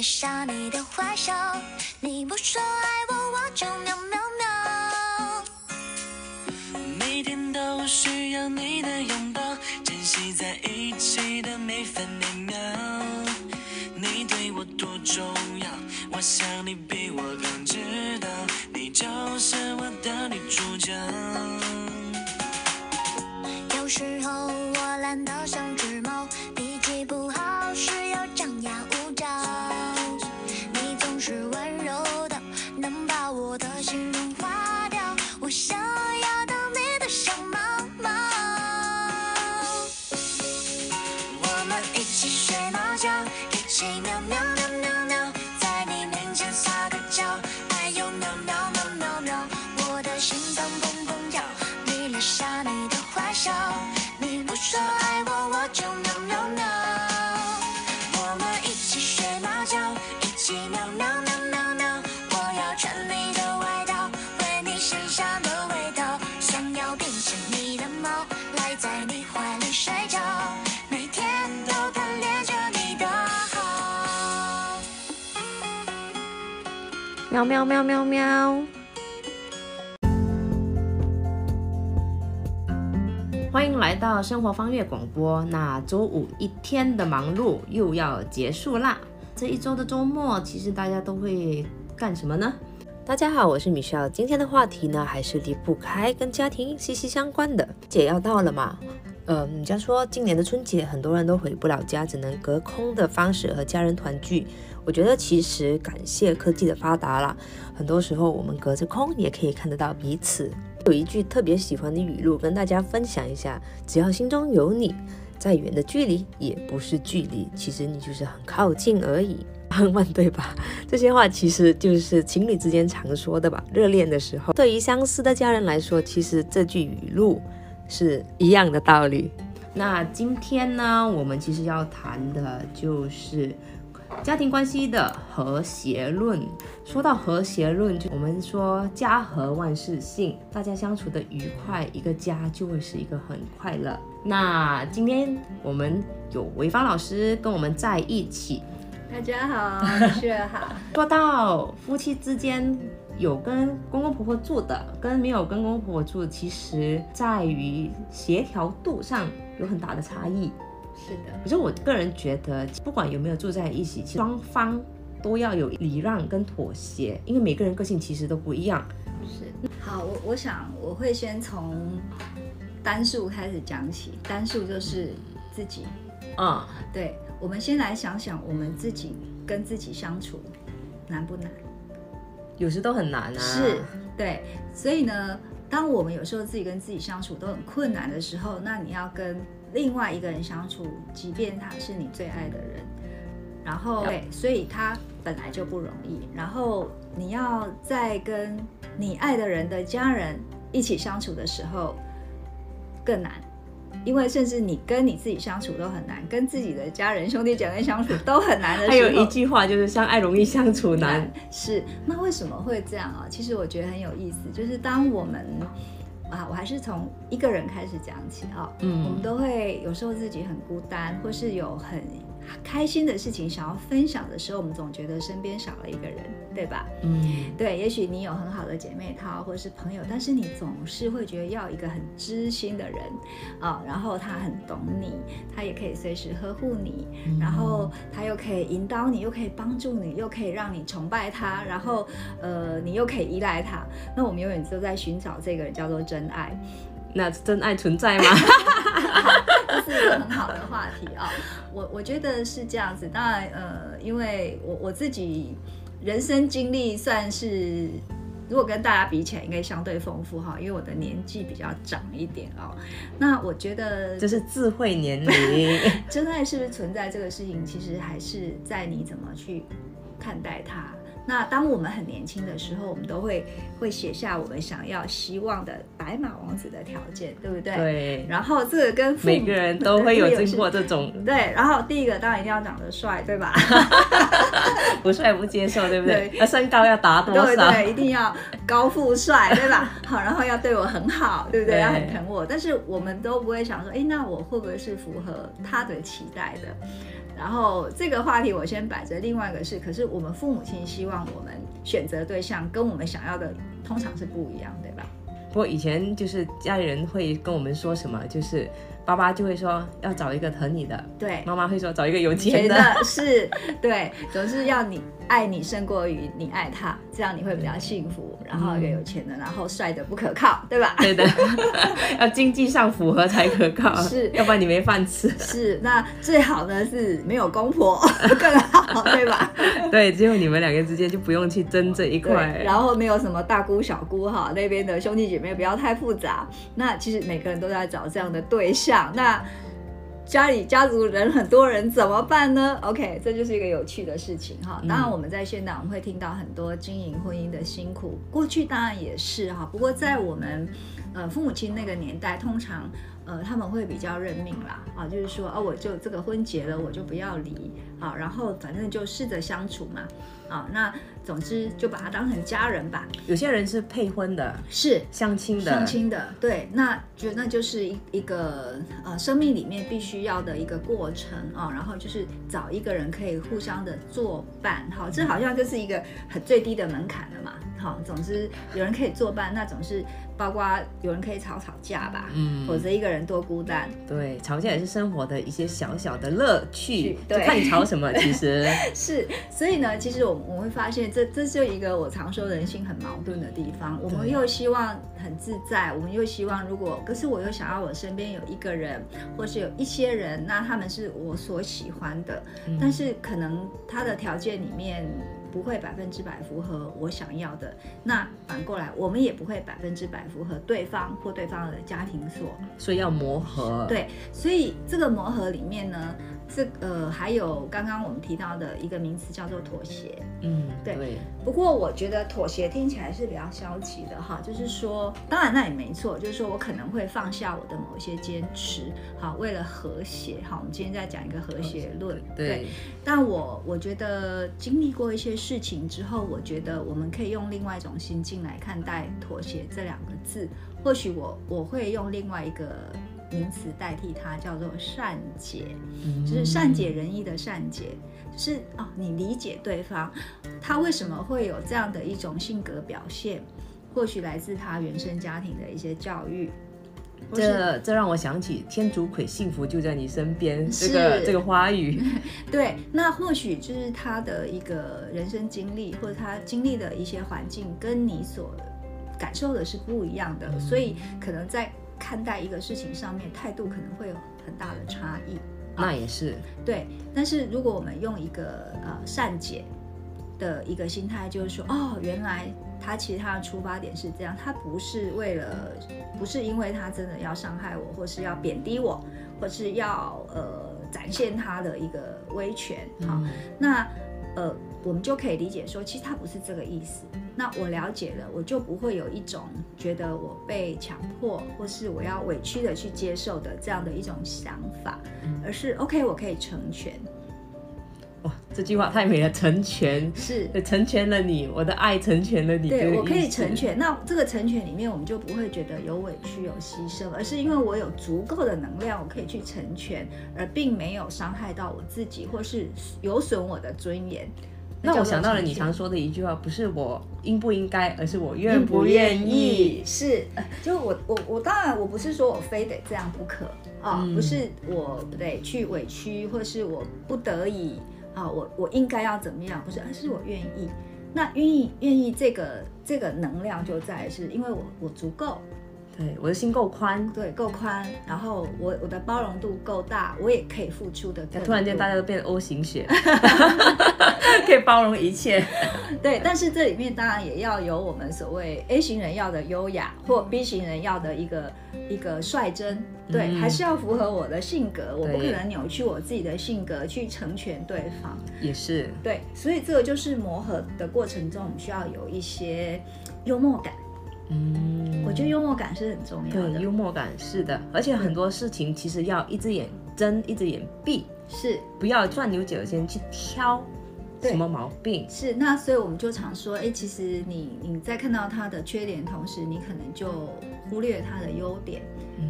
蹦蹦跳，迷恋上你的坏笑。你不说爱我，我就喵喵喵。每天都需要你的拥抱，珍惜在一起的每分每秒。你对我多重要，我想你比我更知道，你就是我的女主角。有时候我懒得像喵喵喵喵喵！欢迎来到生活方月广播。那周五一天的忙碌又要结束啦。这一周的周末，其实大家都会干什么呢？大家好，我是米笑。今天的话题呢，还是离不开跟家庭息息相关的。节要到了嘛？呃，人家说今年的春节很多人都回不了家，只能隔空的方式和家人团聚。我觉得其实感谢科技的发达啦，很多时候我们隔着空也可以看得到彼此。有一句特别喜欢的语录跟大家分享一下：只要心中有你，再远的距离也不是距离，其实你就是很靠近而已。浪漫对吧？这些话其实就是情侣之间常说的吧。热恋的时候，对于相似的家人来说，其实这句语录是一样的道理。那今天呢，我们其实要谈的就是家庭关系的和谐论。说到和谐论，就我们说家和万事兴，大家相处的愉快，一个家就会是一个很快乐。那今天我们有潍坊老师跟我们在一起。大家好，雪好。说到夫妻之间有跟公公婆婆住的，跟没有跟公公婆婆住，其实在于协调度上有很大的差异。是的，可是我个人觉得，不管有没有住在一起，双方都要有礼让跟妥协，因为每个人个性其实都不一样。是。好，我我想我会先从单数开始讲起，单数就是自己。啊、对，我们先来想想我们自己跟自己相处难不难？有时都很难啊。是，对。所以呢，当我们有时候自己跟自己相处都很困难的时候，那你要跟另外一个人相处，即便他是你最爱的人，然后对，所以他本来就不容易。然后你要在跟你爱的人的家人一起相处的时候更难。因为甚至你跟你自己相处都很难，跟自己的家人、兄弟姐妹相处都很难的时候，还有一句话就是“相爱容易相处难 是，那为什么会这样啊？其实我觉得很有意思，就是当我们啊，我还是从一个人开始讲起啊，嗯。我们都会有时候自己很孤单，或是有很开心的事情想要分享的时候，我们总觉得身边少了一个人，对吧？”。嗯，对，也许你有很好的姐妹淘或者是朋友，但是你总是会觉得要一个很知心的人啊，然后他很懂你，他也可以随时呵护你，然后他又可以引导你，又可以帮助你，又可以让你崇拜他，然后呃，你又可以依赖他。那我们永远都在寻找这个人，叫做真爱。那真爱存在吗？这是一个很好的话题啊、我我觉得是这样子。当然，呃，因为我我自己人生经历算是，如果跟大家比起来，应该相对丰富哈，因为我的年纪比较长一点哦。那我觉得，就是智慧年龄。真爱是不是存在这个事情，其实还是在你怎么去看待它。那当我们很年轻的时候，我们都会会写下我们想要、希望的白马王子的条件，对不对？。对，然后这个跟父母每个人都会有对经过这种对，然后第一个当然一定要长得帅，对吧？不帅不接受，对不对？对那身高要达多少？对对，一定要高富帅，对吧？好，然后要对我很好，对不对？对要很疼我。但是我们都不会想说，哎，那我会不会是符合他的期待的？然后这个话题我先摆着，另外一个是，可是我们父母亲希望我们选择对象跟我们想要的通常是不一样，对吧？不过以前就是家里人会跟我们说什么，就是爸爸就会说要找一个疼你的，对，妈妈会说找一个有钱觉的。得是对，总是要你爱你胜过于你爱他，这样你会比较幸福。然后一个有钱的，然后帅的不可靠，对吧？对的，要经济上符合才可靠，是要不然你没饭吃。是，那最好呢是没有公婆 更好，对吧？对，只有你们两个之间就不用去争这一对，块。然后没有什么大姑小姑哈，那边的兄弟姐妹不要太复杂。那其实每个人都在找这样的对象，那家里家族人很多人怎么办呢？OK，这就是一个有趣的事情哈。当然我们在现代我们会听到很多经营婚姻的辛苦，过去当然也是哈。不过在我们呃父母亲那个年代，通常呃他们会比较认命啦，啊，就是说啊我就这个婚结了，我就不要离啊，然后反正就试着相处嘛，啊，那总之就把它当成家人吧。有些人是配婚的、是。相亲的，相亲的，对，那觉得那就是一一个呃生命里面必须要的一个过程啊、然后就是找一个人可以互相的作伴，好，这好像就是一个很最低的门槛了嘛，好，总之有人可以作伴，那总是包括有人可以吵吵架吧，嗯否则一个人多孤单，对，吵架也是生活的一些小小的乐趣，就对看你吵什么。其实，是，所以呢，其实我们我们会发现这，这就一个我常说人性很矛盾的地方。我们又希望很自在，我们又希望如果，可是我又想要我身边有一个人，或是有一些人，那他们是我所喜欢的，但是可能他的条件里面。不会百分之百符合我想要的，那反过来我们也不会百分之百符合对方或对方的家庭所所以要磨合。，对，所以这个磨合里面呢，这呃还有刚刚我们提到的一个名词叫做妥协。嗯，对对，不过我觉得妥协听起来是比较消极的哈，就是说，当然那也没错，就是说我可能会放下我的某一些坚持，好，为了和谐，好，我们今天在讲一个和谐论，对，但我我觉得经历过一些事情之后，我觉得我们可以用另外一种心境来看待妥协这两个字。或许我我会用另外一个名词代替它，叫做善解，嗯就是善解人意的善解，就是哦，你理解对方，他为什么会有这样的一种性格表现，或许来自他原生家庭的一些教育。这这让我想起天竺葵幸福就在你身边这是个这个花语。对，那或许就是他的一个人生经历，或者他经历的一些环境，跟你所感受的是不一样的，所以可能在看待一个事情上面，态度可能会有很大的差异。那也是，对，但是如果我们用一个呃善解的一个心态，就是说，哦，原来他其实他的出发点是这样，他不是为了，不是因为他真的要伤害我，或是要贬低我，或是要呃展现他的一个威权，好、那呃我们就可以理解说，其实他不是这个意思。那我了解了，我就不会有一种觉得我被强迫，或是我要委屈的去接受的这样的一种想法，而是 OK，我可以成全，哇，这句话太美了，成全，是，成全了你，我的爱成全了你。对我可以成。全。那这个成全里面，我们就不会觉得有委屈、有牺牲，而是因为我有足够的能量，我可以去成全，而并没有伤害到我自己，或是有损我的尊严。那我想到了你常说的一句话，不是我应不应该，而是我愿愿不不愿愿意意。是，呃就我我我当然我不是说我非得这样不可啊，嗯不是我得去委屈，或是我不得已啊，我我应该要怎么样，不是，而是我愿意。那愿意愿意这个这个能量就在是因为我我足够，对，我的心够宽。对，够宽，然后我我的包容度够大，我也可以付出的。突然间大家都变 O 型血，可以包容一切。对，但是这里面当然也要有我们所谓 A 型人要的优雅，或 B 型人要的一个一个率真，对，嗯还是要符合我的性格，我不可能扭曲我自己的性格去成全对方。也是，对，所以这个就是磨合的过程中，我们需要有一些幽默感。嗯，我觉得幽默感是很重要对的，幽默感是的，而且很多事情其实要一只眼睁一只眼闭，是。不要钻牛角尖去挑什么毛病。是，那所以我们就常说，哎，其实你你在看到他的缺点的同时，你可能就忽略他的优点。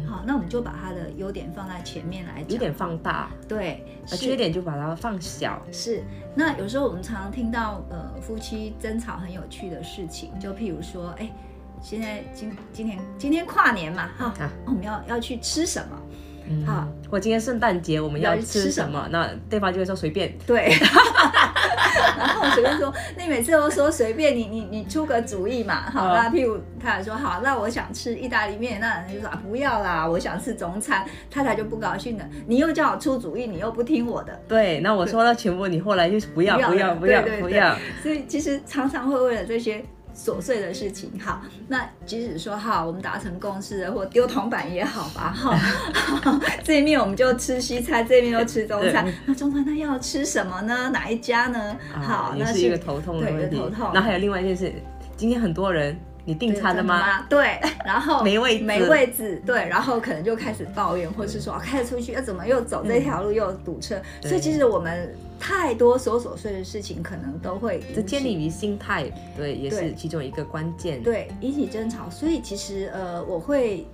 好，那我们就把他的优点放在前面来讲，有点放大，对，而缺点就把它放小。是。那有时候我们常常听到呃夫妻争吵很有趣的事情，就譬如说，哎，现在今今天今天跨年嘛，哈，啊我们要要去吃什么？嗯好，我今天圣诞节我们要要吃什么？那对方就会说随便。对，然后我随便说，你每次都说随便你你你出个主意嘛，好，哦那譬如太太说好，那我想吃意大利面，那人就说啊不要啦，我想吃中餐，太太就不高兴了，你又叫我出主意，你又不听我的，对，那我说了全部，你后来就是不要不要不要不要。所以其实常常会为了这些琐碎的事情，好，那即使说好，我们达成共识了，或丢铜板也好吧，哈，这一面我们就吃西餐，这一面就吃中餐，那中餐那要吃什么呢？哪一家呢？好那是一个头痛的对问题。头痛。然后还有另外一件事，今天很多人，你订餐了吗？？对，然后 没位置没位置，对，然后可能就开始抱怨，或是说啊开始出去，要怎么又走这条路又堵车，对所以其实我们太多琐琐碎的事情，可能都会这建立于心态，对，也是其中一个关键。对引起争吵，所以其实呃，我会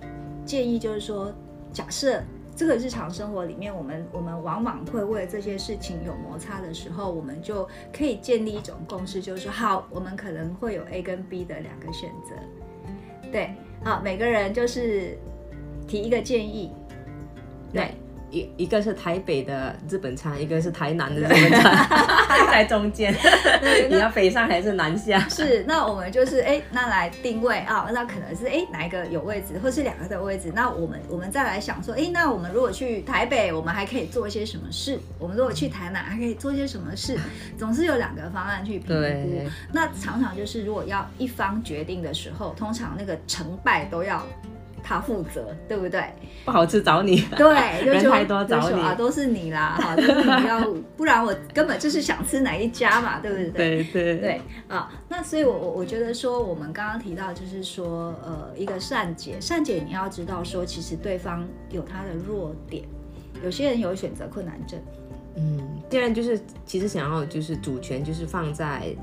建议就是说，假设这个日常生活里面，我们我们往往会为这些事情有摩擦的时候，我们就可以建立一种共识，就是说，好，我们可能会有 A 跟 B 的两个选择，对，好，每个人就是提一个建议，对，一一个是台北的日本餐，一个是台南的 日本餐，在中间，你要北上还是南下？是，那我们就是哎，那来定位啊，那可能是哎哪一个有位置，或是两个的位置。那我们我们再来想说，哎，那我们如果去台北，我们还可以做一些什么事？我们如果去台南，还可以做一些什么事？总是有两个方案去评估。那常常就是如果要一方决定的时候，通常那个成败都要他负责，对不对？不好吃找你。对，就说人太多找你啊，都是你啦，哈，都是你要，不然我根本就是想吃哪一家嘛，对不对？对对对啊，那所以我，我我觉得说，我们刚刚提到，就是说，呃，一个善解，善解你要知道说，其实对方有他的弱点，有些人有选择困难症，嗯，既然就是其实想要就是主权就是放在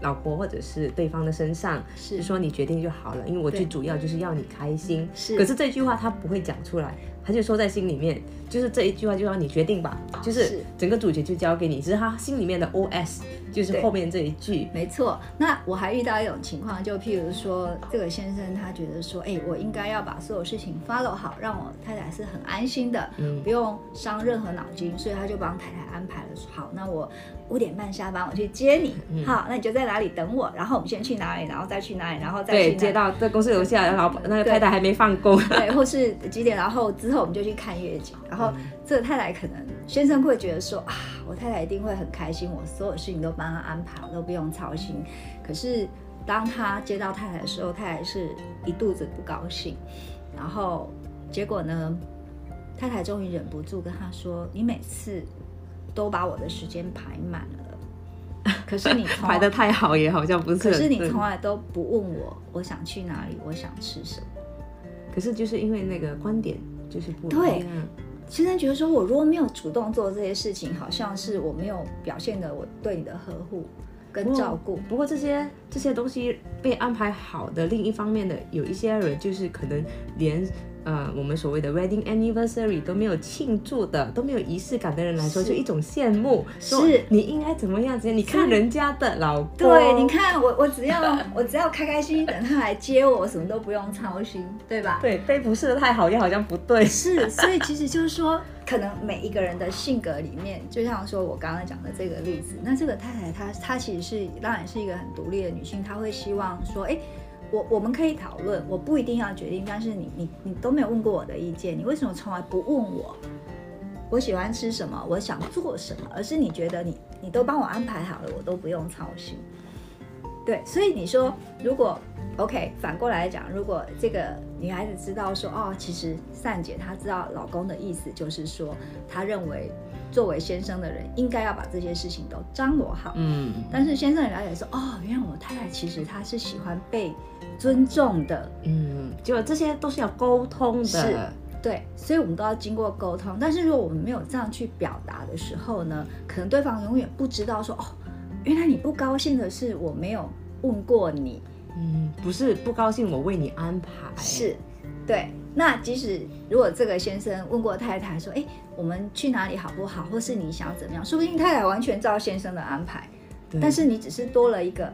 老婆或者是对方的身上，是。就说你决定就好了，因为我最主要就是要你开心。是。可是这句话他不会讲出来，他就说在心里面，就是这一句话就让你决定吧，就是是。整个主角就交给你，只是他心里面的 OS 就是后面这一句。没错，那我还遇到一种情况，就譬如说，这个先生他觉得说，哎，我应该要把所有事情 follow 好，让我太太是很安心的，嗯。不用伤任何脑筋，所以他就帮太太安排了，好，那我五点半下班我去接你，嗯。好，那你就在哪里等我，然后我们先去哪里，然后再去哪里，然后再去接到在公司楼下，老板那个太太还没放工。对，或是几点，然后之后我们就去看夜景，然后这个太太可能先生会觉得说啊，我太太一定会很开心，我所有事情都帮她安排，我都不用操心。可是当他接到太太的时候，太太是一肚子不高兴，然后结果呢，太太终于忍不住跟他说：“你每次都把我的时间排满了，可是你从 排的太好也好像不是，可是你对从来都不问我，我想去哪里，我想吃什么。”可是就是因为那个观点就是不一对样。先生觉得说，我如果没有主动做这些事情，好像是我没有表现的我对你的呵护跟照顾。不过这些这些东西被安排好的，另一方面的有一些人就是可能连呃我们所谓的 wedding anniversary 都没有庆祝的，都没有仪式感的人来说，就一种羡慕，说是你应该怎么样子？你看人家的老公，对，你看我，我只要 我只要开开心心等他来接我，我什么都不用操心，对吧？对被服侍的太好，又好像不对。是，所以其实就是说，可能每一个人的性格里面，就像说我刚刚讲的这个例子，那这个太太她她其实是当然是一个很独立的女性，她会希望说，哎。我我们可以讨论，我不一定要决定，但是你你你都没有问过我的意见，你为什么从来不问我？我喜欢吃什么，我想做什么，而是你觉得你你都帮我安排好了，我都不用操心。对，所以你说如果 OK，反过来讲，如果这个女孩子知道说，哦，其实善姐她知道老公的意思，就是说，她认为作为先生的人应该要把这些事情都张罗好。嗯，但是先生也了解说，哦，原来我太太其实她是喜欢被尊重的，嗯，就这些都是要沟通是。的。对，所以我们都要经过沟通。但是如果我们没有这样去表达的时候呢，可能对方永远不知道说，哦，原来你不高兴的是我没有问过你，嗯，不是不高兴，我为你安排。是，对，那即使如果这个先生问过太太说，哎，我们去哪里好不好，或是你想怎么样，说不定太太完全照先生的安排，对。但是你只是多了一个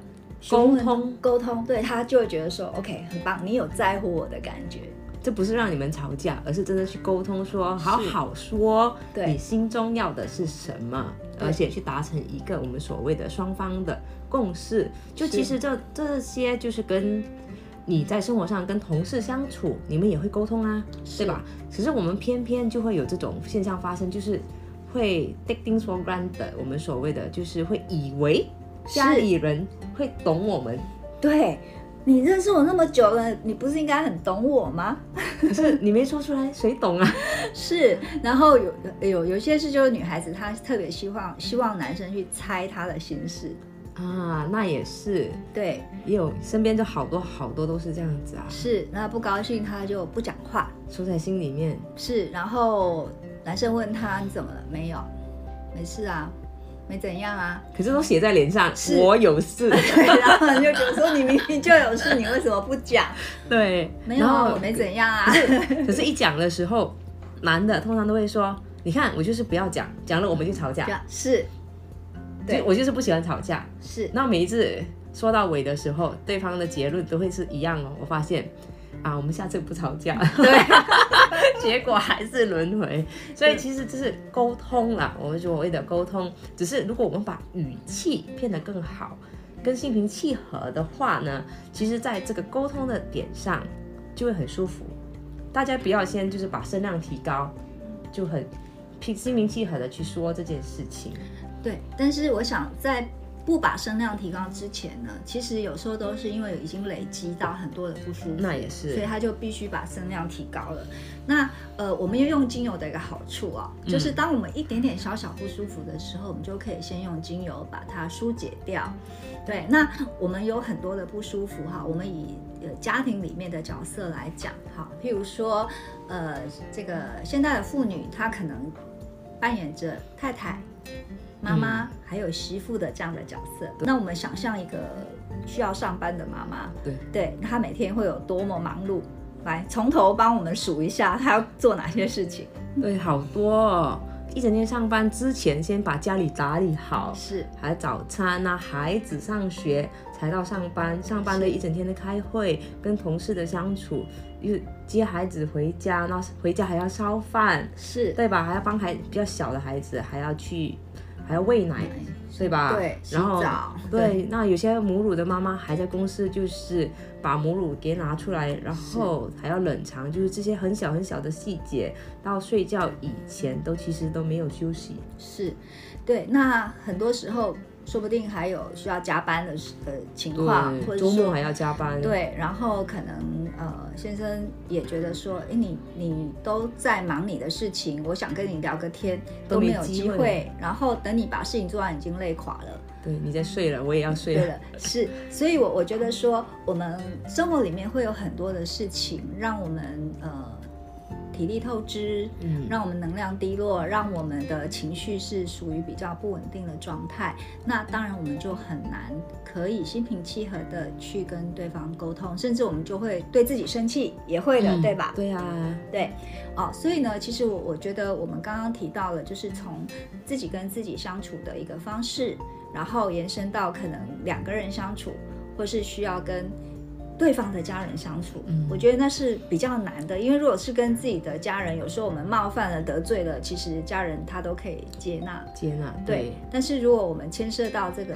沟通。沟通，对他就会觉得说，OK，很棒，你有在乎我的感觉，这不是让你们吵架，而是真的去沟通说，好好说，对。你心中要的是什么，而且去达成一个我们所谓的双方的共识。就其实这这些就是跟你在生活上跟同事相处，你们也会沟通啊，对吧？只是我们偏偏就会有这种现象发生，就是会 take things for granted，我们所谓的就是会以为家里人会懂我们，对。你认识我那么久了，你不是应该很懂我吗？可是 你没说出来，谁懂啊？是，然后有有有些事就是女孩子她特别希望希望男生去猜她的心事，啊，那也是，对，也有身边就好多好多都是这样子啊，是，那不高兴他就不讲话，说在心里面。是，然后男生问他你怎么了？没有，没事啊，没怎样啊。可是都写在脸上，我有事。对，然后你就觉得说你明明就有事，你为什么不讲？对，没有我没怎样啊。可是，一讲的时候，男的通常都会说：“你看，我就是不要讲，讲了我们就吵架。是，对我就是不喜欢吵架。是，那每一次说到尾的时候，对方的结论都会是一样哦。我发现啊，我们下次不吵架。对，结果还是轮回。所以其实这是沟通啦，我们所谓的沟通，只是如果我们把语气变得更好，跟心平气和的话呢，其实在这个沟通的点上就会很舒服。大家不要先就是把声量提高，就很平心平气和的去说这件事情。对。但是我想在不把声量提高之前呢，其实有时候都是因为已经累积到很多的不舒服，那也是所以他就必须把声量提高了。那呃，我们要用精油的一个好处啊，就是当我们一点点小小不舒服的时候，我们就可以先用精油把它疏解掉。对，那我们有很多的不舒服哈，我们以呃家庭里面的角色来讲哈，譬如说呃这个现代的妇女，她可能扮演着太太。妈妈还有媳妇的这样的角色，那我们想象一个需要上班的妈妈，对对，她每天会有多么忙碌？来，从头帮我们数一下，她要做哪些事情？对，好多、哦。一整天上班之前，先把家里打理好，是还有早餐啊，孩子上学才到上班，上班的一整天的开会，跟同事的相处，又接孩子回家，那回家还要烧饭，是，对吧？还要帮孩比较小的孩子还要去还要喂奶，对吧？对然后对，那有些母乳的妈妈还在公司，就是把母乳给拿出来，然后还要冷藏，就是这些很小很小的细节，到睡觉以前都其实都没有休息。是，对。那很多时候，说不定还有需要加班的时呃情况，或，者周末还要加班。对，然后可能呃，先生也觉得说，哎，你你都在忙你的事情，我想跟你聊个天都没有机会机会，然后等你把事情做完，已经累垮了。对，你在睡了，我也要睡了。对了，是，所以我我觉得说，我们生活里面会有很多的事情，让我们呃体力透支，嗯让我们能量低落，让我们的情绪是属于比较不稳定的状态。那当然，我们就很难可以心平气和的去跟对方沟通，甚至我们就会对自己生气，也会的，嗯对吧？对啊，对，哦，所以呢，其实我我觉得我们刚刚提到了，就是从自己跟自己相处的一个方式，然后延伸到可能两个人相处，或是需要跟对方的家人相处，嗯我觉得那是比较难的，因为如果是跟自己的家人，有时候我们冒犯了、得罪了，其实家人他都可以接纳，接纳对。但是如果我们牵涉到这个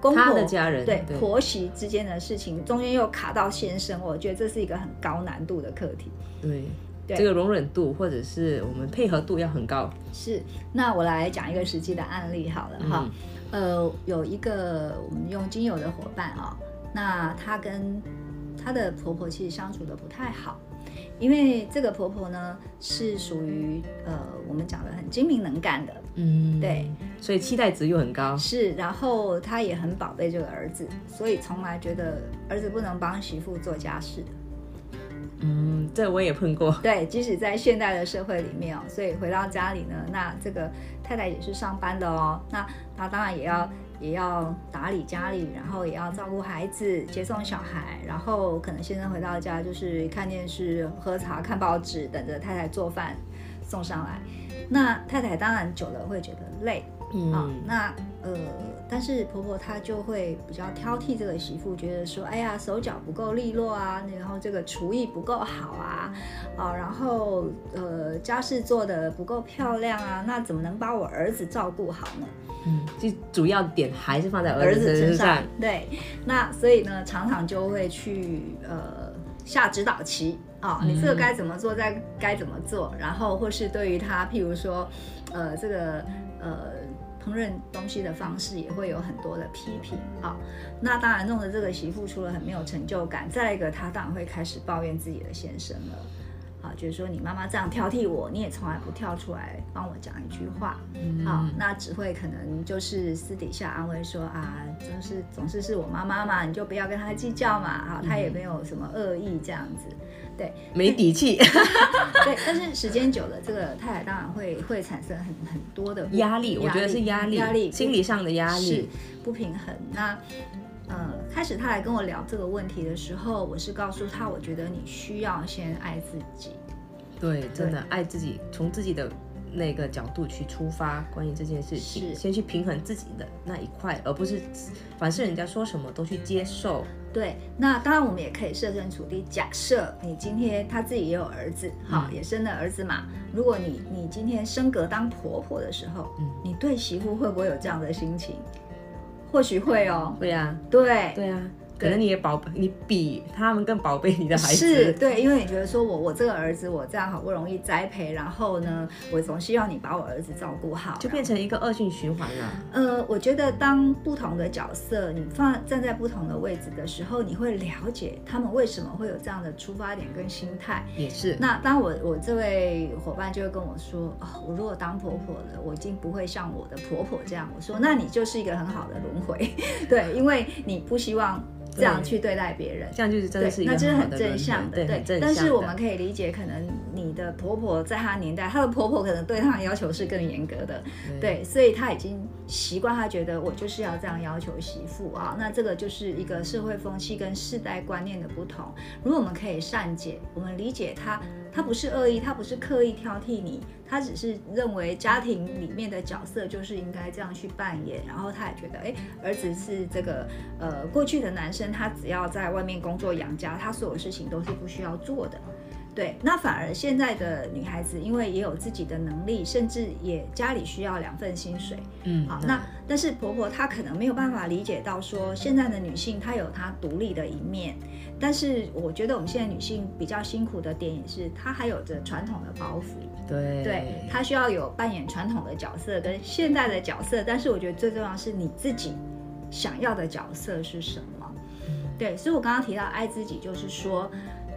公婆他的家人对对婆媳之间的事情，中间又卡到先生，我觉得这是一个很高难度的课题。对对这个容忍度或者是我们配合度要很高。是，那我来讲一个实际的案例好了哈。呃，有一个我们用精油的伙伴啊、那他跟她的婆婆其实相处的不太好，因为这个婆婆呢是属于呃我们讲的很精明能干的，嗯，对，所以期待值又很高。是，然后她也很宝贝这个儿子，所以从来觉得儿子不能帮媳妇做家事的。嗯，这我也碰过。对，即使在现代的社会里面哦，所以回到家里呢，那这个太太也是上班的哦，那她当然也要也要打理家里，然后也要照顾孩子、接送小孩，然后可能先生回到家就是看电视、喝茶、看报纸，等着太太做饭送上来。那太太当然久了会觉得累啊、嗯，那呃，但是婆婆她就会比较挑剔这个媳妇，觉得说，哎呀，手脚不够利落啊，然后这个厨艺不够好啊，啊，然后呃，家事做的不够漂亮啊，那怎么能把我儿子照顾好呢？嗯，就主要点还是放在儿儿子子身上身上。，对，那所以呢，常常就会去呃下指导棋啊、你这个该怎么做，再该怎么做，然后或是对于他，譬如说，呃，这个呃烹饪东西的方式也会有很多的批评啊、那当然弄得这个媳妇除了很没有成就感，再一个她当然会开始抱怨自己的先生了。啊，就是说你妈妈这样挑剔我，你也从来不跳出来帮我讲一句话，好、那只会可能就是私底下安慰说啊，就是总是是我妈妈嘛，你就不要跟她计较嘛，好，她也没有什么恶意这样子，对没底气，对，但是时间久了，这个太太当然会会产生很很多的不压力，我觉得是压力，压力心理上的压是力。不平衡。那呃，开始他来跟我聊这个问题的时候，我是告诉他，我觉得你需要先爱自己。对，真的爱自己，从自己的那个角度去出发，关于这件事情，是先去平衡自己的那一块，而不是凡是人家说什么都去接受。对，那当然我们也可以设身处地，假设你今天他自己也有儿子，好、嗯也生了儿子嘛。如果你你今天升格当婆婆的时候，嗯你对媳妇会不会有这样的心情？或许会哦。会呀、对，对啊，可能你也宝贝，你比他们更宝贝你的孩子。是对，因为你觉得说我我这个儿子我这样好不容易栽培，然后呢，我总希望你把我儿子照顾好，就变成一个恶性循环了。呃，我觉得当不同的角色你放站在不同的位置的时候，你会了解他们为什么会有这样的出发点跟心态。也是，那当我我这位伙伴就会跟我说，哦，我如果当婆婆了，我已经不会像我的婆婆这样。我说，那你就是一个很好的轮回，对，因为你不希望这样去对待别人。这样就是真的是，一个那这是很正向的，回对，但是我的们可以理解，可能你的婆婆在她年代，她的婆婆可能对她的要求是更严格的，对，所以她已经习惯，她觉得我就是要这样要求媳妇啊。那这个就是一个社会风气跟世代观念的不同。如果我们可以善解，我们理解她，她不是恶意，她不是刻意挑剔你，他只是认为家庭里面的角色就是应该这样去扮演。然后他也觉得，哎，儿子是这个呃过去的男生，他只要在外面工作养家，他所有事情都是不需要做的。对，那反而现在的女孩子，因为也有自己的能力，甚至也家里需要两份薪水，嗯，好，那但是婆婆她可能没有办法理解到说，现在的女性她有她独立的一面，但是我觉得我们现在女性比较辛苦的点也是，她还有着传统的包袱，对。对，她需要有扮演传统的角色跟现代的角色，但是我觉得最重要是你自己想要的角色是什么。对，所以我刚刚提到爱自己，就是说，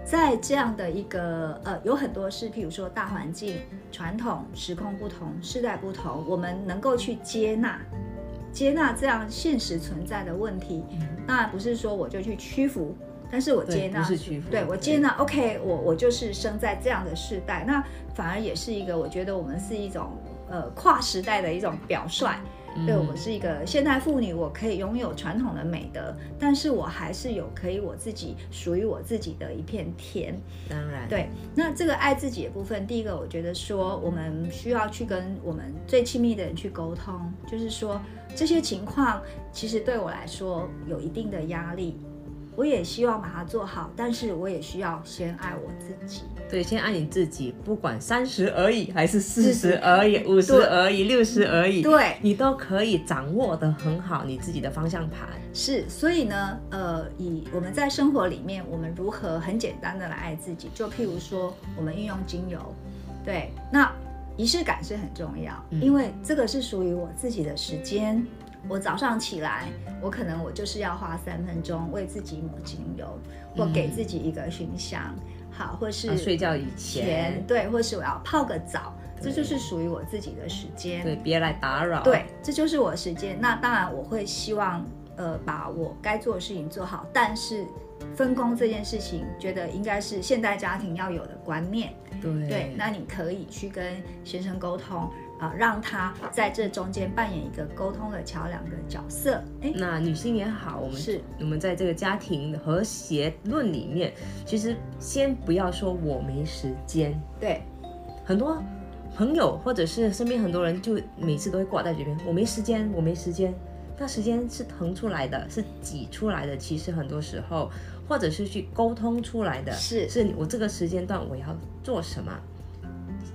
在这样的一个呃，有很多是，譬如说大环境、传统、时空不同、世代不同，我们能够去接纳。接纳这样现实存在的问题，当然不是说我就去屈服，但是我接纳，不是屈服对我接纳，OK，我我就是生在这样的世代，那反而也是一个，我觉得我们是一种呃跨时代的一种表率。对我是一个现代妇女，我可以拥有传统的美德，但是我还是有可以我自己属于我自己的一片天。当然，对，那这个爱自己的部分，第一个我觉得说，我们需要去跟我们最亲密的人去沟通，就是说这些情况其实对我来说有一定的压力，我也希望把它做好，但是我也需要先爱我自己。对，先爱你自己，不管三十而已，还是四十而已，五十而已，六十而已，对，你都可以掌握的很好你自己的方向盘。是，所以呢，呃，以我们在生活里面，我们如何很简单的来爱自己？就譬如说，我们运用精油，对，那仪式感是很重要，嗯因为这个是属于我自己的时间。我早上起来，我可能我就是要花三分钟为自己抹精油，或给自己一个熏香，好，或是啊睡觉以前，对，或是我要泡个澡，这就是属于我自己的时间。对，别来打扰。对，这就是我的时间。那当然，我会希望呃把我该做的事情做好，但是分工这件事情，觉得应该是现代家庭要有的观念。对对，那你可以去跟先生沟通。啊，让他在这中间扮演一个沟通的桥梁的角色。哎，那女性也好，我们是我们在这个家庭和谐论里面，其实先不要说我没时间，对，很多朋友或者是身边很多人就每次都会挂在嘴边，我没时间，我没时间。那时间是腾出来的，是挤出来的。其实很多时候，或者是去沟通出来的，是是我这个时间段我要做什么，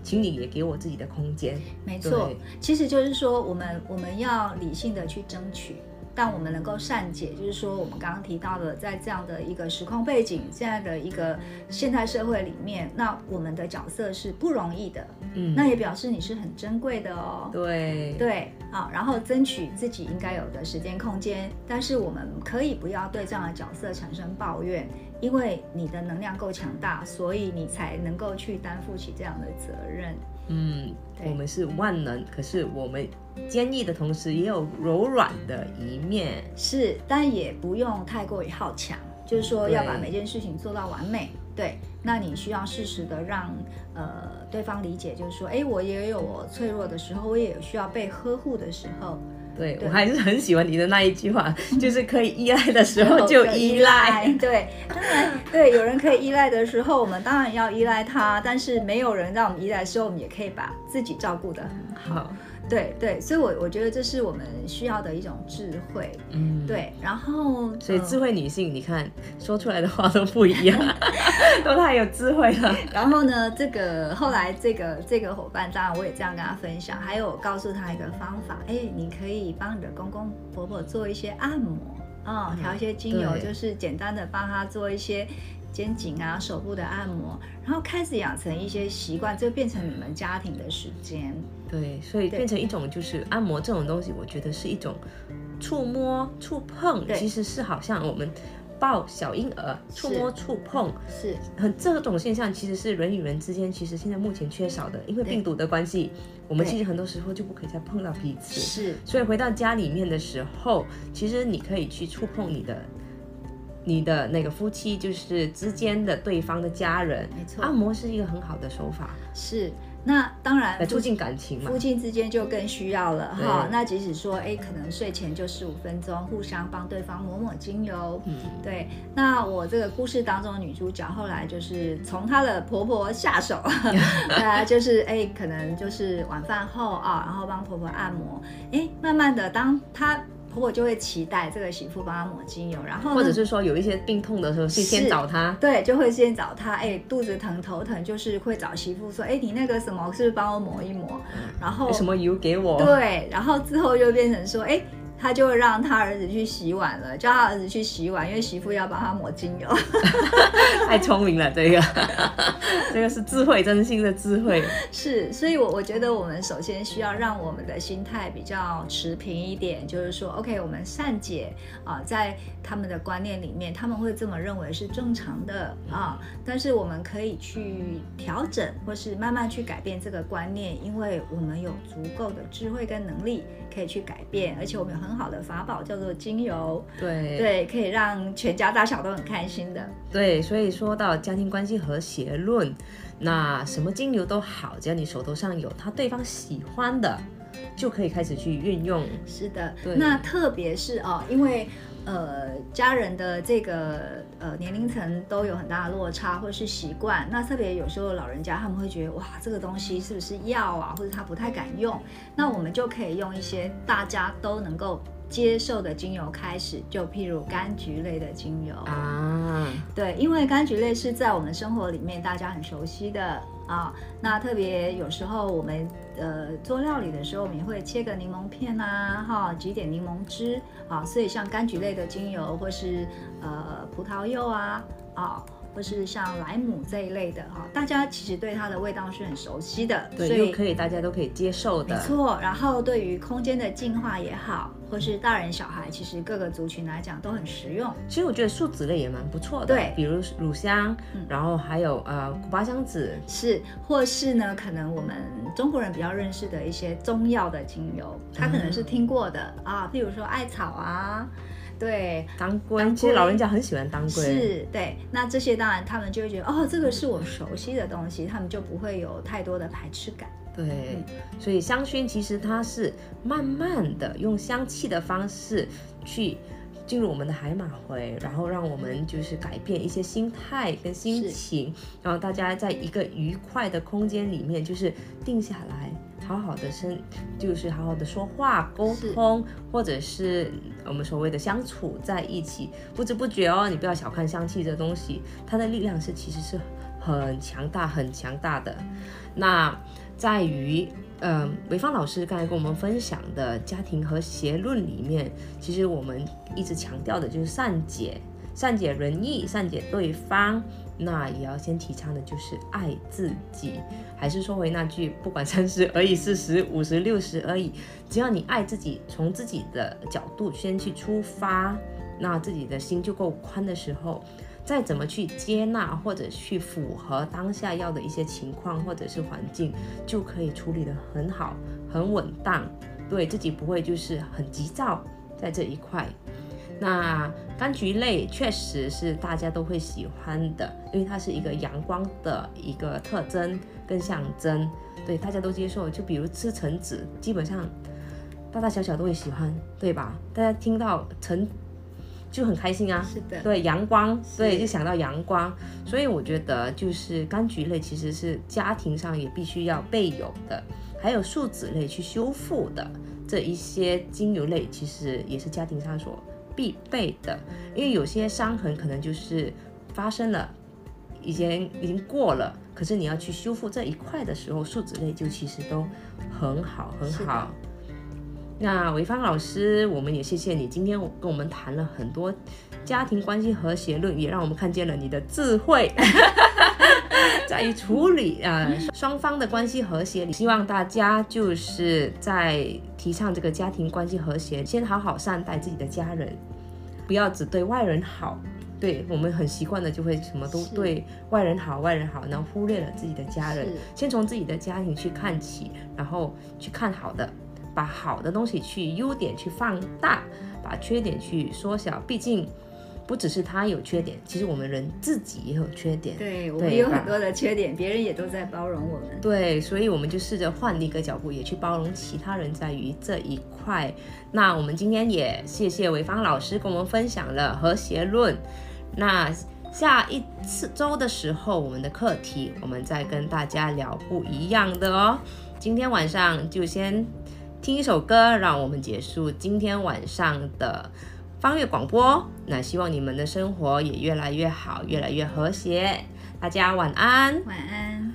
请你也给我自己的空间。没错，其实就是说，我们我们要理性的去争取，但我们能够善解，就是说，我们刚刚提到的，在这样的一个时空背景，这样的一个现代社会里面，那我们的角色是不容易的，嗯，那也表示你是很珍贵的哦。对。对，好，然后争取自己应该有的时间空间，但是我们可以不要对这样的角色产生抱怨，因为你的能量够强大，所以你才能够去担负起这样的责任。嗯，我们是万能，可是我们坚毅的同时也有柔软的一面。是，但也不用太过于好强，就是说要把每件事情做到完美。对，那你需要适时的让呃对方理解，就是说，哎，我也有我脆弱的时候，我也有需要被呵护的时候。对对我还是很喜欢你的那一句话，就是可以依赖的时候就依赖。对，当然，对，有人可以依赖的时候，我们当然要依赖他，但是没有人让我们依赖的时候，我们也可以把自己照顾得很好。好，对对，所以我我觉得这是我们需要的一种智慧。嗯，。对，然后呃所以智慧女性，你看说出来的话都不一样，都太有智慧了。然后呢，这个后来这个这个伙伴，当然我也这样跟他分享，还有告诉他一个方法，哎，你可以帮你的公公婆婆做一些按摩啊、调一些精油，对就是简单的帮他做一些肩颈啊、手部的按摩，然后开始养成一些习惯，就变成你们家庭的时间。对，所以变成一种就是按摩这种东西，我觉得是一种触摸、触碰，其实是好像我们抱小婴儿触摸、触碰，是很这种现象其实是人与人之间，其实现在目前缺少的，因为病毒的关系，我们其实很多时候就不可以再碰到彼此。是，所以回到家里面的时候，其实你可以去触碰你的。你的那个夫妻就是之间的对方的家人，没错按摩是一个很好的手法，是。那当然来，促进感情嘛夫。妻之间就更需要了哈。那即使说，哎，可能睡前就十五分钟，互相帮对方抹抹精油。嗯，对，那我这个故事当中的女主角后来就是从她的婆婆下手，啊，就是哎，可能就是晚饭后啊，然后帮婆婆按摩，哎，慢慢的，当她婆婆就会期待这个媳妇帮她抹精油，然后或者是说有一些病痛的时候，是先找她。对，就会先找她，哎，肚子疼头疼，就是会找媳妇说，哎，你那个什么，是不是帮我抹一抹？然后有什么油给我？对，然后之后又变成说，哎，他就让他儿子去洗碗了，叫他儿子去洗碗，因为媳妇要帮他抹精油。太聪明了，这个，这个是智慧，真心的智慧。是，所以我我觉得我们首先需要让我们的心态比较持平一点，就是说，OK，我们善解啊、在他们的观念里面，他们会这么认为是正常的啊，但是我们可以去调整，或是慢慢去改变这个观念，因为我们有足够的智慧跟能力可以去改变，而且我们有很好的法宝叫做精油，对对，可以让全家大小都很开心的。对，所以说到家庭关系和谐论，那什么精油都好，只要你手头上有他对方喜欢的，就可以开始去运用。是的对，那特别是哦，因为呃家人的这个呃年龄层都有很大的落差，或是习惯。那特别有时候老人家他们会觉得哇，这个东西是不是药啊，或者他不太敢用。那我们就可以用一些大家都能够接受的精油开始，就譬如柑橘类的精油啊，对，因为柑橘类是在我们生活里面大家很熟悉的啊。那特别有时候我们呃做料理的时候，我们也会切个柠檬片啊，哈，挤点柠檬汁啊。所以像柑橘类的精油，或是呃葡萄柚啊，啊。或是像莱姆这一类的哈，大家其实对它的味道是很熟悉的，所对，以又可以大家都可以接受的。没错，然后对于空间的净化也好，或是大人小孩，其实各个族群来讲都很实用。其实我觉得树脂类也蛮不错的，对比如乳香，嗯然后还有呃古巴香子，是，或是呢，可能我们中国人比较认识的一些中药的精油，他可能是听过的啊，譬如说艾草啊，对，当归，当其实老人家很喜欢当归，是，对。那这些当然他们就会觉得，哦，这个是我熟悉的东西，他们就不会有太多的排斥感。对，所以香薰其实它是慢慢的用香气的方式去进入我们的海马回，然后让我们就是改变一些心态跟心情，然后大家在一个愉快的空间里面，就是定下来。好好的生，就是好好的说话沟通，或者是我们所谓的相处在一起，不知不觉哦，你不要小看香气这东西，它的力量是其实是很强大、很强大的。那在于，嗯，潍坊老师刚才跟我们分享的家庭和谐论里面，其实我们一直强调的就是善解、善解人意、善解对方。那也要先提倡的就是爱自己，还是说回那句，不管三十而已、四十、五十、六十而已，只要你爱自己，从自己的角度先去出发，那自己的心就够宽的时候，再怎么去接纳或者去符合当下要的一些情况或者是环境，就可以处理得很好、很稳当，对自己不会就是很急躁在这一块。那柑橘类确实是大家都会喜欢的，因为它是一个阳光的一个特征跟象征，对大家都接受。就比如吃橙子，基本上大大小小都会喜欢，对吧？大家听到橙就很开心啊，是的，对阳光，对是就想到阳光，所以我觉得就是柑橘类其实是家庭上也必须要备有的，还有树脂类去修复的这一些精油类，其实也是家庭上所必备的，因为有些伤痕可能就是发生了，已经已经过了，可是你要去修复这一块的时候，树脂类就其实都很好很好。那潍坊老师，我们也谢谢你今天跟我们谈了很多家庭关系和谐论，也让我们看见了你的智慧，在于处理呃双方的关系和谐你。希望大家就是在提倡这个家庭关系和谐，先好好善待自己的家人，不要只对外人好。对我们很习惯的，就会什么都对外人好，外人好，然后忽略了自己的家人。先从自己的家庭去看起，然后去看好的，把好的东西去优点去放大，把缺点去缩小。毕竟不只是他有缺点，其实我们人自己也有缺点。对我们有很多的缺点，别人也都在包容我们。对，所以我们就试着换一个角度，也去包容其他人在于这一块。那我们今天也谢谢潍坊老师跟我们分享了和谐论。那下一次周的时候，我们的课题我们再跟大家聊不一样的哦。今天晚上就先听一首歌，让我们结束今天晚上的方月广播。那希望你们的生活也越来越好，越来越和谐。大家晚安。晚安。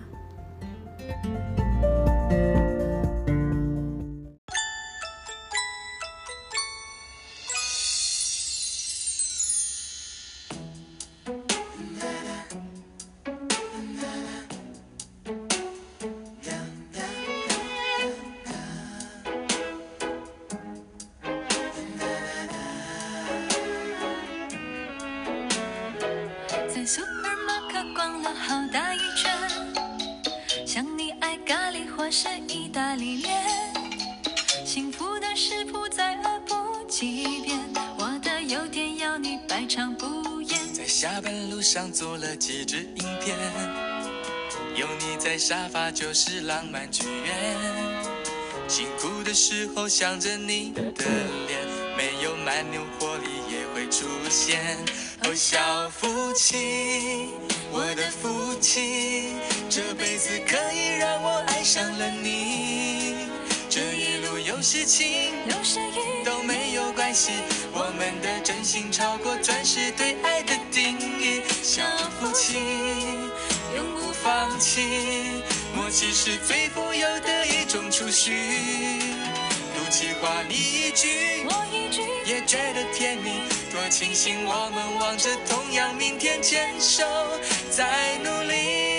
路上做了几支影片，有你在沙发就是浪漫剧院。辛苦的时候想着你的脸，没有蛮牛活力也会出现。哦，小夫妻，我的福气，这辈子可以让我爱上了你。这一路有事情，有时雨都没有关系，我们的真心超过钻石对爱的定义。小夫妻永不放弃，默契是最富有的一种储蓄。赌气话你一句，我一句，也觉得甜蜜，多庆幸我们望着同样明天，牵手在努力